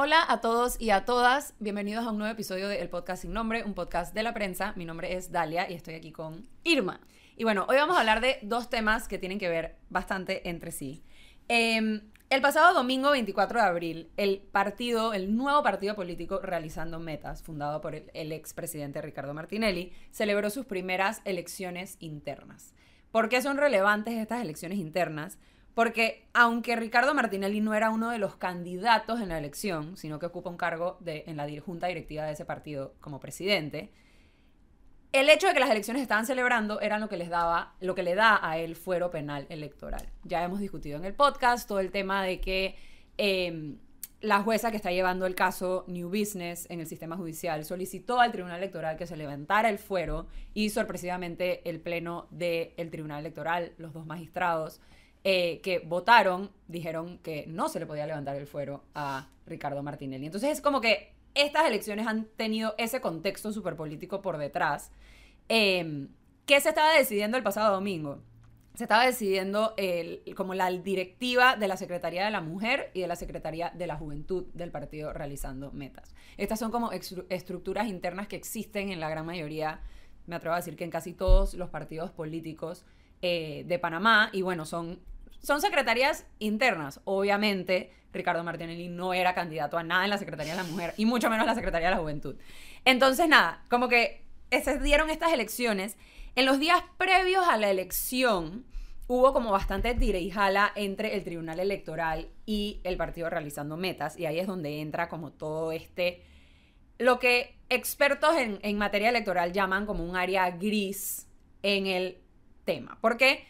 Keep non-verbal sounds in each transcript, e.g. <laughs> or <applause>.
Hola a todos y a todas, bienvenidos a un nuevo episodio de Podcast Sin Nombre, un podcast de la prensa. Mi nombre es Dalia y estoy aquí con Irma. Y bueno, hoy vamos a hablar de dos temas que tienen que ver bastante entre sí. Eh, el pasado domingo 24 de abril, el partido, el nuevo partido político Realizando Metas, fundado por el, el expresidente Ricardo Martinelli, celebró sus primeras elecciones internas. ¿Por qué son relevantes estas elecciones internas? Porque aunque Ricardo Martinelli no era uno de los candidatos en la elección, sino que ocupa un cargo en la junta directiva de ese partido como presidente, el hecho de que las elecciones estaban celebrando era lo que les daba, lo que le da a él fuero penal electoral. Ya hemos discutido en el podcast todo el tema de que eh, la jueza que está llevando el caso New Business en el sistema judicial solicitó al Tribunal Electoral que se levantara el fuero y sorpresivamente el pleno del Tribunal Electoral, los dos magistrados eh, que votaron, dijeron que no se le podía levantar el fuero a Ricardo Martinelli. Entonces es como que estas elecciones han tenido ese contexto superpolítico por detrás. Eh, ¿Qué se estaba decidiendo el pasado domingo? Se estaba decidiendo el- como la directiva de la Secretaría de la Mujer y de la Secretaría de la Juventud del partido realizando metas. Estas son como estructuras internas que existen en la gran mayoría, me atrevo a decir que en casi todos los partidos políticos eh, de Panamá y bueno, son, son secretarías internas. Obviamente, Ricardo Martinelli no era candidato a nada en la Secretaría de la Mujer y mucho menos en la Secretaría de la Juventud. Entonces, nada, como que se dieron estas elecciones. En los días previos a la elección hubo como bastante tira y jala entre el Tribunal Electoral y el partido realizando metas y ahí es donde entra como todo este lo que expertos en, en materia electoral llaman como un área gris en el tema. Porque,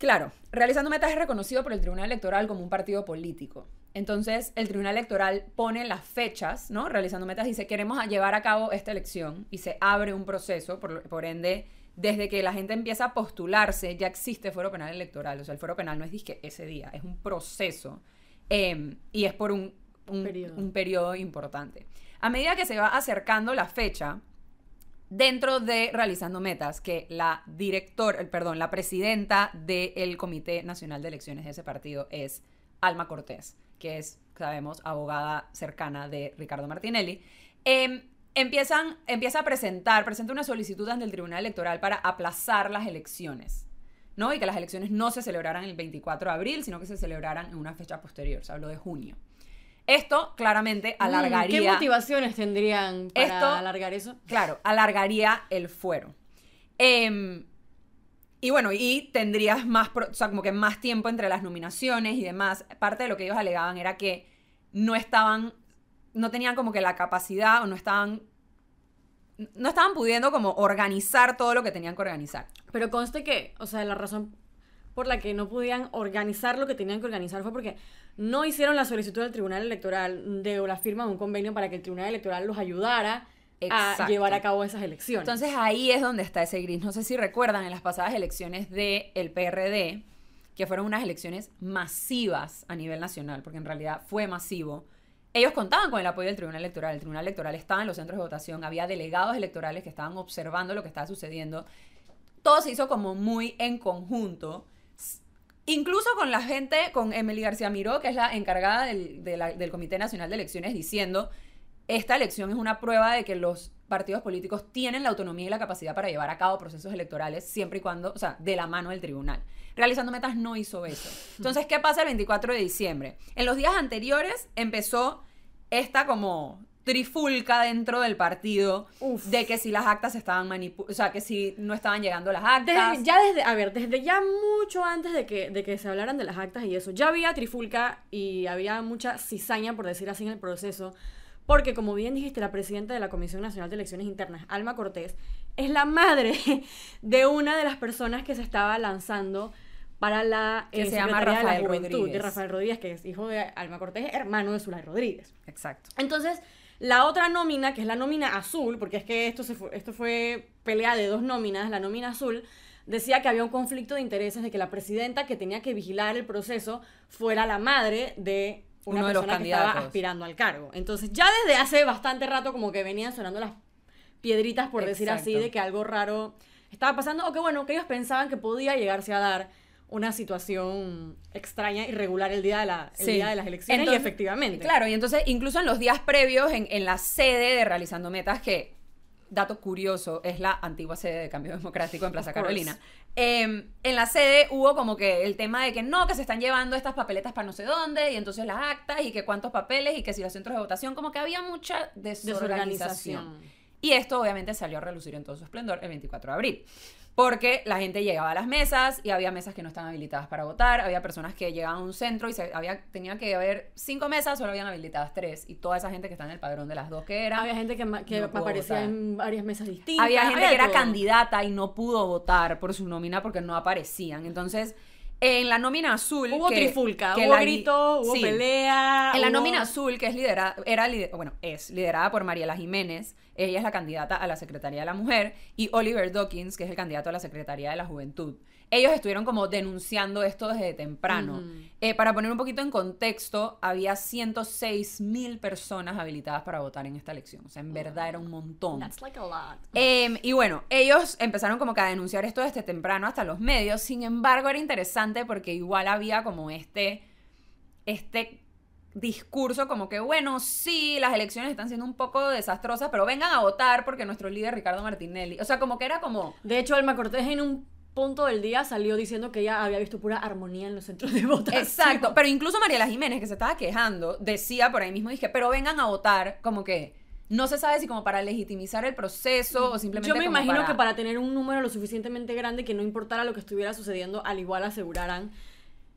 claro, Realizando Metas es reconocido por el Tribunal Electoral como un partido político. Entonces, el Tribunal Electoral pone las fechas, ¿no? Realizando Metas dice, queremos llevar a cabo esta elección y se abre un proceso, por, por ende, desde que la gente empieza a postularse, ya existe fuero penal electoral. O sea, el fuero penal no es disque ese día, es un proceso eh, y es por un, un, Periodo. un periodo importante. A medida que se va acercando la fecha, dentro de Realizando Metas, que la director, perdón, la presidenta del Comité Nacional de Elecciones de ese partido es Alma Cortés, que es, sabemos, abogada cercana de Ricardo Martinelli. em, empiezan, empieza a presentar, presenta una solicitud ante el Tribunal Electoral para aplazar las elecciones. ¿no? Y que las elecciones no se celebraran el 24 de abril, sino que se celebraran en una fecha posterior, se habló de junio. Esto claramente alargaría... Mm, ¿Qué motivaciones tendrían para Esto- alargar eso? Claro, alargaría el fuero. Em, y bueno, y tendrías más, pro- o sea, como que más tiempo entre las nominaciones y demás. Parte de lo que ellos alegaban era que no estaban, no tenían como que la capacidad o no estaban, no estaban pudiendo como organizar todo lo que tenían que organizar. Pero conste que, o sea, la razón por la que no podían organizar lo que tenían que organizar fue porque no hicieron la solicitud del Tribunal Electoral de la firma de un convenio para que el Tribunal Electoral los ayudara Exacto. a llevar a cabo esas elecciones. Entonces ahí es donde está ese gris. No sé si recuerdan en las pasadas elecciones del PRD, que fueron unas elecciones masivas a nivel nacional, porque en realidad fue masivo. Ellos contaban con el apoyo del Tribunal Electoral. El Tribunal Electoral estaba en los centros de votación, había delegados electorales que estaban observando lo que estaba sucediendo. Todo se hizo como muy en conjunto. Incluso con la gente, con Emily García Miró, que es la encargada del, de la- del Comité Nacional de Elecciones, diciendo, esta elección es una prueba de que los partidos políticos tienen la autonomía y la capacidad para llevar a cabo procesos electorales siempre y cuando, o sea, de la mano del tribunal. Realizando Metas no hizo eso. <laughs> Entonces, ¿qué pasa el 24 de diciembre? En los días anteriores empezó esta como trifulca dentro del partido Uf. de que si las actas estaban manipuladas, o sea, que si no estaban llegando las actas. Desde- ya desde, a ver, desde ya mucho antes de que, de que se hablaran de las actas y eso, ya había trifulca y había mucha cizaña, por decir así, en el proceso, porque como bien dijiste, la presidenta de la Comisión Nacional de Elecciones Internas, Alma Cortés, es la madre <laughs> de una de las personas que se estaba lanzando para la Que eh, se llama Secretaría de la Rafael Juventud, Rodríguez. de Rafael Rodríguez, que es hijo de Alma Cortés, hermano de Zulay Rodríguez. Exacto. Entonces, la otra nómina, que es la nómina azul, porque es que esto, se fue, esto fue pelea de dos nóminas, la nómina azul, decía que había un conflicto de intereses de que la presidenta que tenía que vigilar el proceso fuera la madre de una Uno de los persona que estaba aspirando al cargo. Entonces, ya desde hace bastante rato como que venían sonando las piedritas, por decir así, de que algo raro estaba pasando, o que bueno, que ellos pensaban que podía llegarse a dar una situación extraña, irregular el día de, la, el Sí. día de las elecciones Entonces- y efectivamente. Claro, y entonces incluso en los días previos, en, en la sede de Realizando Metas, que, dato curioso, es la antigua sede de Cambio Democrático en Plaza. Carolina, eh, en la sede hubo como que el tema de que no, que se están llevando estas papeletas para no sé dónde, y entonces las actas, y que cuántos papeles, y que si los centros de votación, como que había mucha desorganización. Desorganización. Y esto obviamente salió a relucir en todo su esplendor el 24 de abril. Porque la gente llegaba a las mesas y había mesas que no estaban habilitadas para votar, había personas que llegaban a un centro y se, había, tenía que haber cinco mesas, solo habían habilitadas tres. Y toda esa gente que está en el padrón de las dos que era. Había gente que, que No aparecía votar. en varias mesas distintas. Había gente que era candidata y no pudo votar por su nómina porque no aparecían. Entonces, en la nómina azul. Hubo que- trifulca, que hubo la grito, hubo Sí. pelea. En la hubo- nómina azul, que es liderada, era lider- bueno, es liderada por Mariela Jiménez, ella es la candidata a la Secretaría de la Mujer, y Oliver Dawkins, que es el candidato a la Secretaría de la Juventud. Ellos estuvieron como denunciando esto desde temprano. Eh, para poner un poquito en contexto, había 106 mil personas habilitadas para votar en esta elección. O sea, en verdad era un montón. That's like a lot. Em, y bueno, ellos empezaron como que a denunciar esto desde temprano hasta los medios. Sin embargo, era interesante porque igual había como este, este discurso como que, bueno, sí, las elecciones están siendo un poco desastrosas, pero vengan a votar porque nuestro líder Ricardo Martinelli. O sea, como que era como... De hecho, Alma Cortés en un punto del día salió diciendo que ella había visto pura armonía en los centros de votación. Exacto, pero incluso Mariela Jiménez, que se estaba quejando, decía por ahí mismo, dije, pero vengan a votar, como que no se sabe si como para legitimizar el proceso o simplemente Yo me como imagino que para tener un número lo suficientemente grande que no importara lo que estuviera sucediendo, al igual aseguraran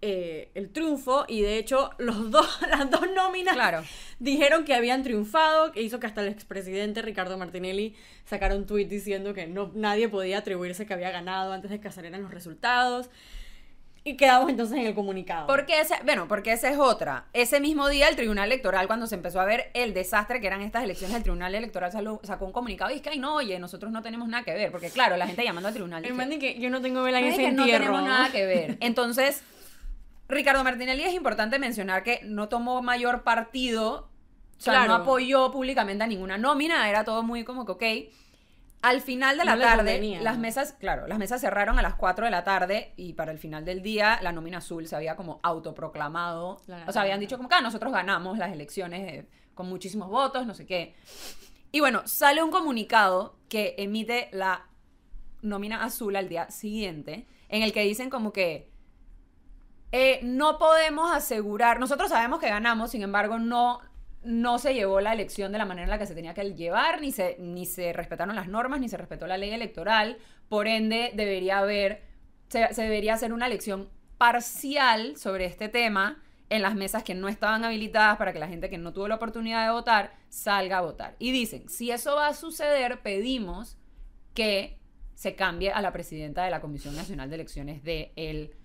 eh, el triunfo. Y de hecho, los <laughs> dos, las dos nóminas Claro. dijeron que habían triunfado, que hizo que hasta el expresidente Ricardo Martinelli sacara un tuit diciendo que no, nadie podía atribuirse que había ganado antes de que salieran los resultados. Y quedamos entonces en el comunicado. Porque ese, bueno, porque esa es otra. Ese mismo día el Tribunal Electoral, cuando se empezó a ver el desastre que eran estas elecciones, el Tribunal Electoral salo- sacó un comunicado y es que, ay, no, oye, nosotros no tenemos nada que ver. Porque, claro, la gente llamando al tribunal. El man que yo no tengo vela en "Ay, ese que no entierro. tenemos nada que ver. <laughs> Entonces, Ricardo Martinelli es importante mencionar que no tomó mayor partido, o sea, Claro. no apoyó públicamente a ninguna nómina, era todo muy como que, ok. Al final de la No tarde, convenía. las mesas, claro, las mesas cerraron a las 4 de la tarde y para el final del día la nómina azul se había como autoproclamado. La o sea, habían dicho como que "Ah, nosotros ganamos las elecciones eh, con muchísimos votos, no sé qué. Y bueno, sale un comunicado que emite la nómina azul al día siguiente, en el que dicen como que eh, no podemos asegurar, nosotros sabemos que ganamos, sin embargo, no, no se llevó la elección de la manera en la que se tenía que llevar, ni se, ni se respetaron las normas, ni se respetó la ley electoral, por ende debería haber, se, se debería hacer una elección parcial sobre este tema en las mesas que no estaban habilitadas para que la gente que no tuvo la oportunidad de votar salga a votar. Y dicen, si eso va a suceder, pedimos que se cambie a la presidenta de la Comisión Nacional de Elecciones de el,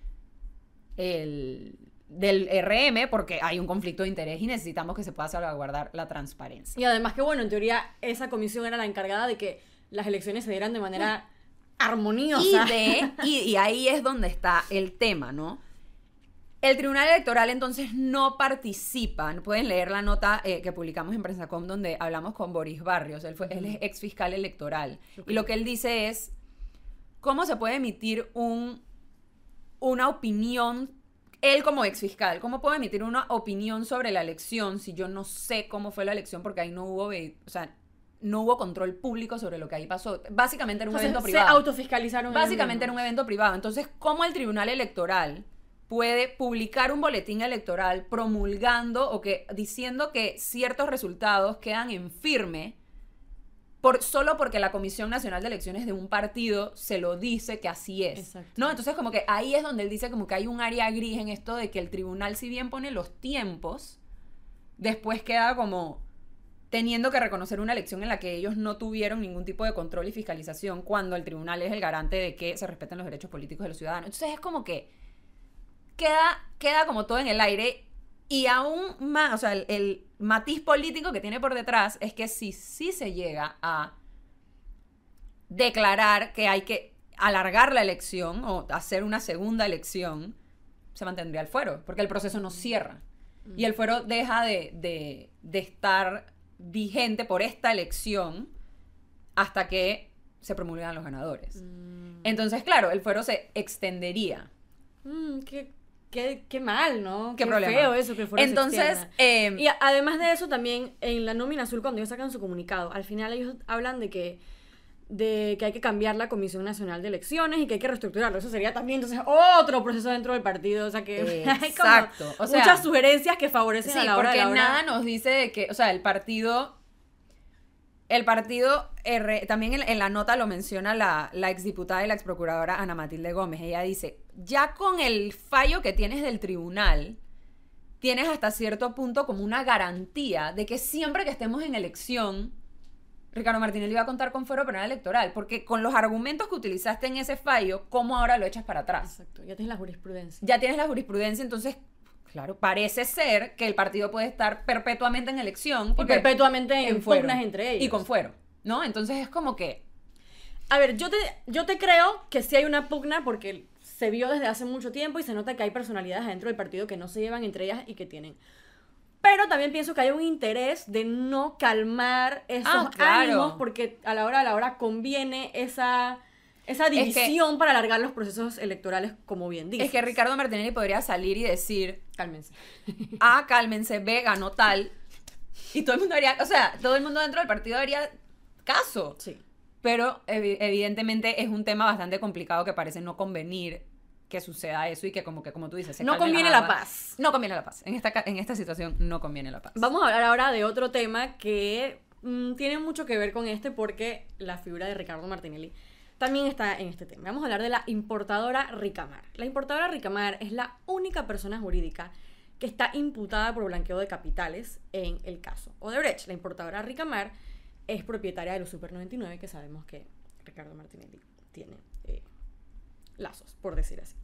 el- del RM porque hay un conflicto de interés y necesitamos que se pueda salvaguardar la transparencia. Y además que, bueno, en teoría esa comisión era la encargada de que las elecciones se dieran de manera armoniosa. Y, de, y, y ahí es donde está el tema, ¿no? El Tribunal Electoral entonces no participa. Pueden leer la nota eh, que publicamos en Prensacom donde hablamos con Boris Barrios. Él, fue, él es ex fiscal electoral. Y lo que él dice es, ¿cómo se puede emitir un, una opinión, él como ex fiscal, cómo puede emitir una opinión sobre la elección si yo no sé cómo fue la elección porque ahí no hubo, o sea, no hubo control público sobre lo que ahí pasó? Básicamente era un evento se privado. autofiscalizaron. ellos Básicamente era un evento privado. Entonces, ¿cómo el Tribunal Electoral puede publicar un boletín electoral promulgando o que diciendo que ciertos resultados quedan en firme por, solo porque la Comisión Nacional de Elecciones de un partido se lo dice que así es? Exacto. ¿No? Entonces, como que ahí es donde él dice como que hay un área gris en esto de que el tribunal, si bien pone los tiempos, después queda como teniendo que reconocer una elección en la que ellos no tuvieron ningún tipo de control y fiscalización cuando el tribunal es el garante de que se respeten los derechos políticos de los ciudadanos. Entonces es como que queda, queda como todo en el aire y aún más, o sea, el, el matiz político que tiene por detrás es que si sí se llega a declarar que hay que alargar la elección o hacer una segunda elección, se mantendría el fuero, porque el proceso no cierra. Y el fuero deja de, de- de estar vigente por esta elección hasta que se promulgan los ganadores. Mm. Entonces, claro, el fuero se extendería. "Mm, qué, qué, qué mal, ¿no? Qué problema. feo eso que fuera Entonces, eh, Y además de eso, también en la nómina azul, cuando ellos sacan su comunicado, al final ellos hablan de que de que hay que cambiar la Comisión Nacional de Elecciones y que hay que reestructurarlo. Eso sería también entonces otro proceso dentro del partido. O sea que <laughs> hay como Exacto. O sea, muchas sugerencias que favorecen Sí, a la hora de porque la hora. nada nos dice de que, o sea, el partido, el partido, R- también en, en la nota lo menciona la, la exdiputada y la exprocuradora Ana Matilde Gómez. Ella dice, ya con el fallo que tienes del tribunal, tienes hasta cierto punto como una garantía de que siempre que estemos en elección, Ricardo Martinelli va a contar con fuero penal electoral, porque con los argumentos que utilizaste en ese fallo, ¿cómo ahora lo echas para atrás? Exacto, ya tienes la jurisprudencia. ya tienes la jurisprudencia, entonces, claro, parece ser que el partido puede estar perpetuamente en elección. Y perpetuamente en fuero. pugnas entre ellos. Y con fuero, ¿no? Entonces es como que... A ver, yo te, yo te creo que sí hay una pugna porque se vio desde hace mucho tiempo y se nota que hay personalidades dentro del partido que no se llevan entre ellas y que tienen. Pero también pienso que hay un interés de no calmar esos Ah, claro. ánimos porque a la hora de la hora conviene esa, esa que- división para alargar los procesos electorales, como bien dices. Es que Ricardo Martinelli podría salir y decir, Cálmense. <laughs> ah, cálmense, B ganó tal. Y todo el mundo haría, o sea, todo el mundo dentro del partido haría caso. Sí. Pero evi- evidentemente es un tema bastante complicado que parece no convenir que suceda eso y que como que, como tú dices, se No conviene la paz. No conviene la paz. En esta, en esta situación no conviene la paz. Vamos a hablar ahora de otro tema que mm, tiene mucho que ver con este porque la figura de Ricardo Martinelli también está en este tema. Vamos a hablar de la importadora Ricamar. La importadora Ricamar es la única persona jurídica que está imputada por blanqueo de capitales en el caso Odebrecht. La importadora Ricamar es propietaria de los Super 99 que sabemos que Ricardo Martinelli tiene eh, lazos, por decir así.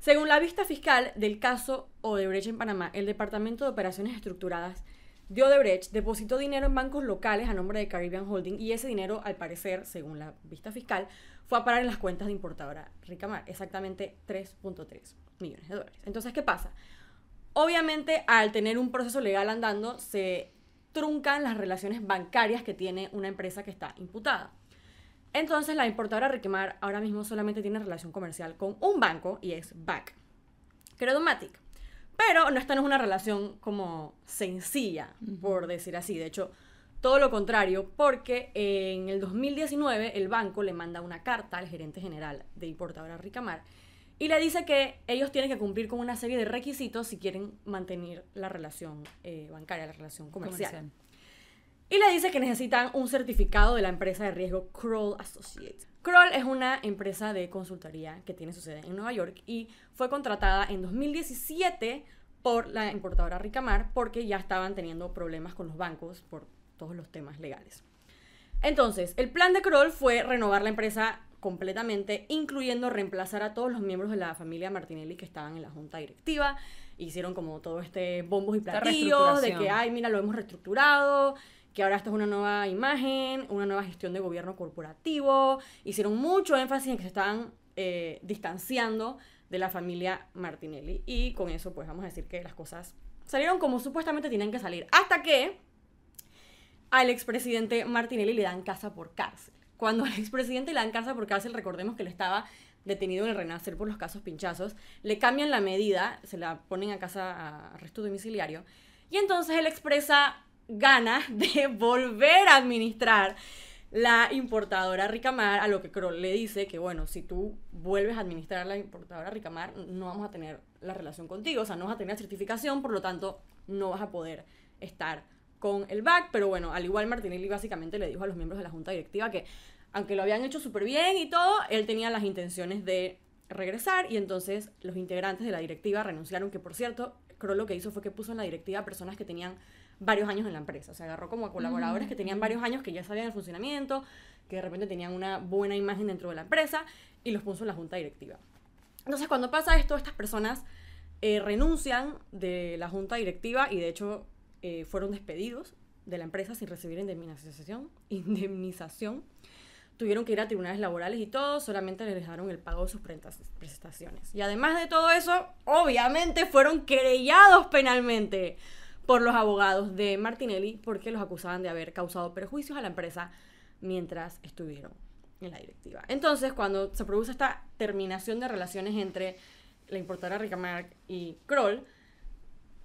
Según la vista fiscal del caso Odebrecht en Panamá, el Departamento de Operaciones Estructuradas de Odebrecht depositó dinero en bancos locales a nombre de Caribbean Holding y ese dinero, al parecer, según la vista fiscal, fue a parar en las cuentas de importadora Ricamar, exactamente 3.3 millones de dólares. Entonces, ¿qué pasa? Obviamente, al tener un proceso legal andando, se truncan las relaciones bancarias que tiene una empresa que está imputada. Entonces, la importadora Ricamar ahora mismo solamente tiene relación comercial con un banco y es BAC, Credomatic. Pero no esta no es una relación como sencilla, por decir así. De hecho, todo lo contrario, porque en el 2019 el banco le manda una carta al gerente general de importadora Ricamar y le dice que ellos tienen que cumplir con una serie de requisitos si quieren mantener la relación eh, bancaria, la relación comercial. Y le dice que necesitan un certificado de la empresa de riesgo Kroll Associates. Kroll es una empresa de consultoría que tiene su sede en Nueva York y fue contratada en 2017 por la importadora Ricamar porque ya estaban teniendo problemas con los bancos por todos los temas legales. Entonces, el plan de Kroll fue renovar la empresa completamente, incluyendo reemplazar a todos los miembros de la familia Martinelli que estaban en la junta directiva. Hicieron como todo este bombos y platillos de que, ay, mira, lo hemos reestructurado, que ahora esto es una nueva imagen, una nueva gestión de gobierno corporativo. Hicieron mucho énfasis en que se estaban eh, distanciando de la familia Martinelli. Y con eso, pues vamos a decir que las cosas salieron como supuestamente tenían que salir. Hasta que al expresidente Martinelli le dan casa por cárcel. Cuando al expresidente le dan casa por cárcel, recordemos que él estaba detenido en el Renacer por los casos pinchazos, le cambian la medida, se la ponen a casa a arresto domiciliario, y entonces él expresa ganas de <laughs> volver a administrar la importadora Ricamar, a lo que Kroll le dice que, bueno, si tú vuelves a administrar la importadora Ricamar, no vamos a tener la relación contigo, o sea, no vas a tener certificación, por lo tanto, no vas a poder estar con el BAC, pero bueno, al igual Martinelli básicamente le dijo a los miembros de la junta directiva que, aunque lo habían hecho súper bien y todo, él tenía las intenciones de regresar y entonces los integrantes de la directiva renunciaron, que por cierto, Kroll lo que hizo fue que puso en la directiva personas que tenían varios años en la empresa. O sea, agarró como a colaboradores que tenían varios años, que ya sabían el funcionamiento, que de repente tenían una buena imagen dentro de la empresa y los puso en la junta directiva. Entonces, cuando pasa esto, estas personas eh, renuncian de la junta directiva y de hecho eh, fueron despedidos de la empresa sin recibir indemnización. <laughs> indemnización. Tuvieron que ir a tribunales laborales y todo, solamente les dejaron el pago de sus prestaciones. Y además de todo eso, obviamente fueron querellados penalmente por los abogados de Martinelli porque los acusaban de haber causado perjuicios a la empresa mientras estuvieron en la directiva. Entonces, cuando se produce esta terminación de relaciones entre la importadora Ricamark y Kroll,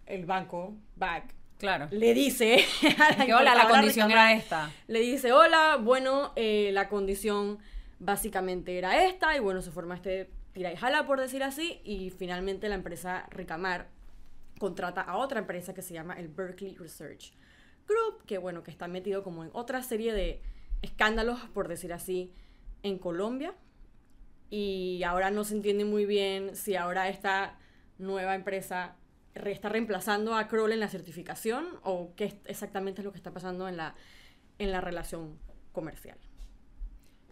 el banco, BAC, Claro. le dice <laughs> a la Que hola, la condición era esta. le dice, hola, bueno, eh, la condición básicamente era esta, y bueno, se forma este tira y jala, por decir así, y finalmente la empresa Ricamar contrata a otra empresa que se llama el Berkeley Research Group, que bueno, que está metido como en otra serie de escándalos, por decir así, en Colombia. Y ahora no se entiende muy bien si ahora esta nueva empresa re- está reemplazando a Kroll en la certificación o qué exactamente es lo que está pasando en la, en la relación comercial.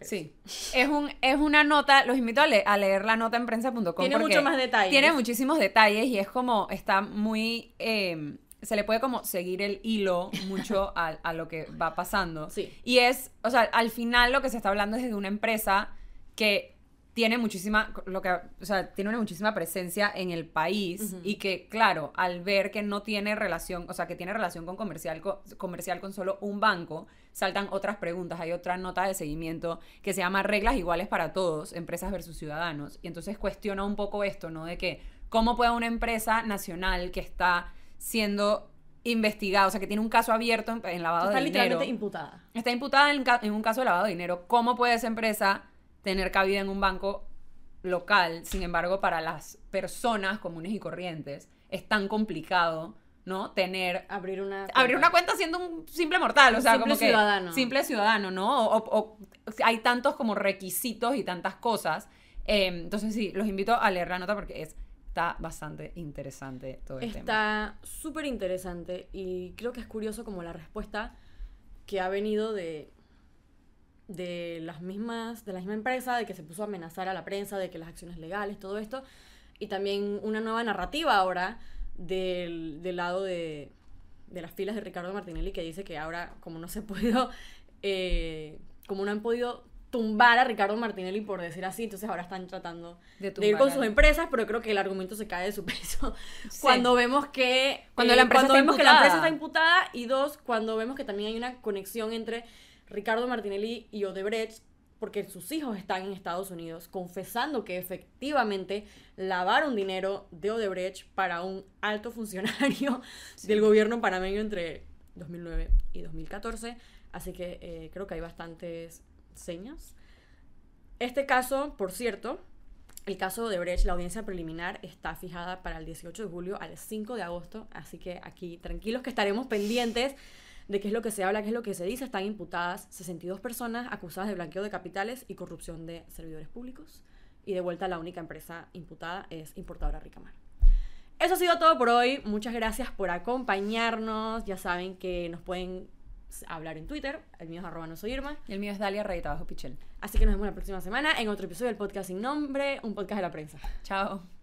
Sí. Es, un, es una nota, los invito a, le- a leer la nota en prensa.com. Tiene mucho más detalles. Tiene muchísimos detalles y es como, está muy, eh, se le puede como seguir el hilo mucho <laughs> a, a lo que va pasando. Sí. Y es, o sea, al final lo que se está hablando es de una empresa que tiene muchísima, lo que, o sea, tiene una muchísima presencia en el país y que, claro, al ver que no tiene relación, o sea, que tiene relación con comercial, co- comercial con solo un banco, saltan otras preguntas. Hay otra nota de seguimiento que se llama Reglas iguales para todos, empresas versus ciudadanos. Y entonces cuestiona un poco esto, ¿no? De que, ¿cómo puede una empresa nacional que está siendo investigada, o sea, que tiene un caso abierto en, en lavado Está de dinero, literalmente imputada. está imputada en un caso de lavado de dinero, ¿cómo puede esa empresa tener cabida en un banco local? Sin embargo, para las personas comunes y corrientes es tan complicado, ¿no? Tener Abrir una... abrir una cuenta siendo un simple mortal, o sea, simple como que ciudadano. simple ciudadano, ¿no? O, o- o- hay tantos como requisitos y tantas cosas. Eh, entonces sí, los invito a leer la nota porque es, está bastante interesante todo el tema. Está súper interesante y creo que es curioso como la respuesta que ha venido de de las mismas de la misma empresa de que se puso a amenazar a la prensa de que las acciones legales todo esto. Y también una nueva narrativa ahora del, del lado de, de las filas de Ricardo Martinelli que dice que ahora como no se <laughs> ha podido eh, como no han podido tumbar a Ricardo Martinelli por decir así entonces ahora están tratando De de ir con sus empresas, pero creo que el argumento se cae de su <laughs> peso. Sí. cuando vemos que Cuando eh, la empresa cuando está vemos que la empresa está imputada y dos cuando vemos que también hay una conexión entre Ricardo Martinelli y Odebrecht porque sus hijos están en Estados Unidos confesando que efectivamente lavaron dinero de Odebrecht para un alto funcionario <laughs> del gobierno panameño entre 2009 y 2014 así que eh, creo que hay bastantes señas. Este caso, por cierto, el caso de Brecht, la audiencia preliminar está fijada para el 18 de julio al 5 de agosto, así que aquí tranquilos que estaremos pendientes de qué es lo que se habla, qué es lo que se dice. Están imputadas 62 personas acusadas de blanqueo de capitales y corrupción de servidores públicos. Y de vuelta la única empresa imputada es Importadora Ricamar. Eso ha sido todo por hoy. Muchas gracias por acompañarnos. Ya saben que nos pueden hablar en Twitter. El mío es arroba no soy Irma. Y el mío es Dalia Rayita Bajo Pichel. Así que nos vemos la próxima semana en otro episodio del podcast sin nombre, un podcast de la prensa. Chao.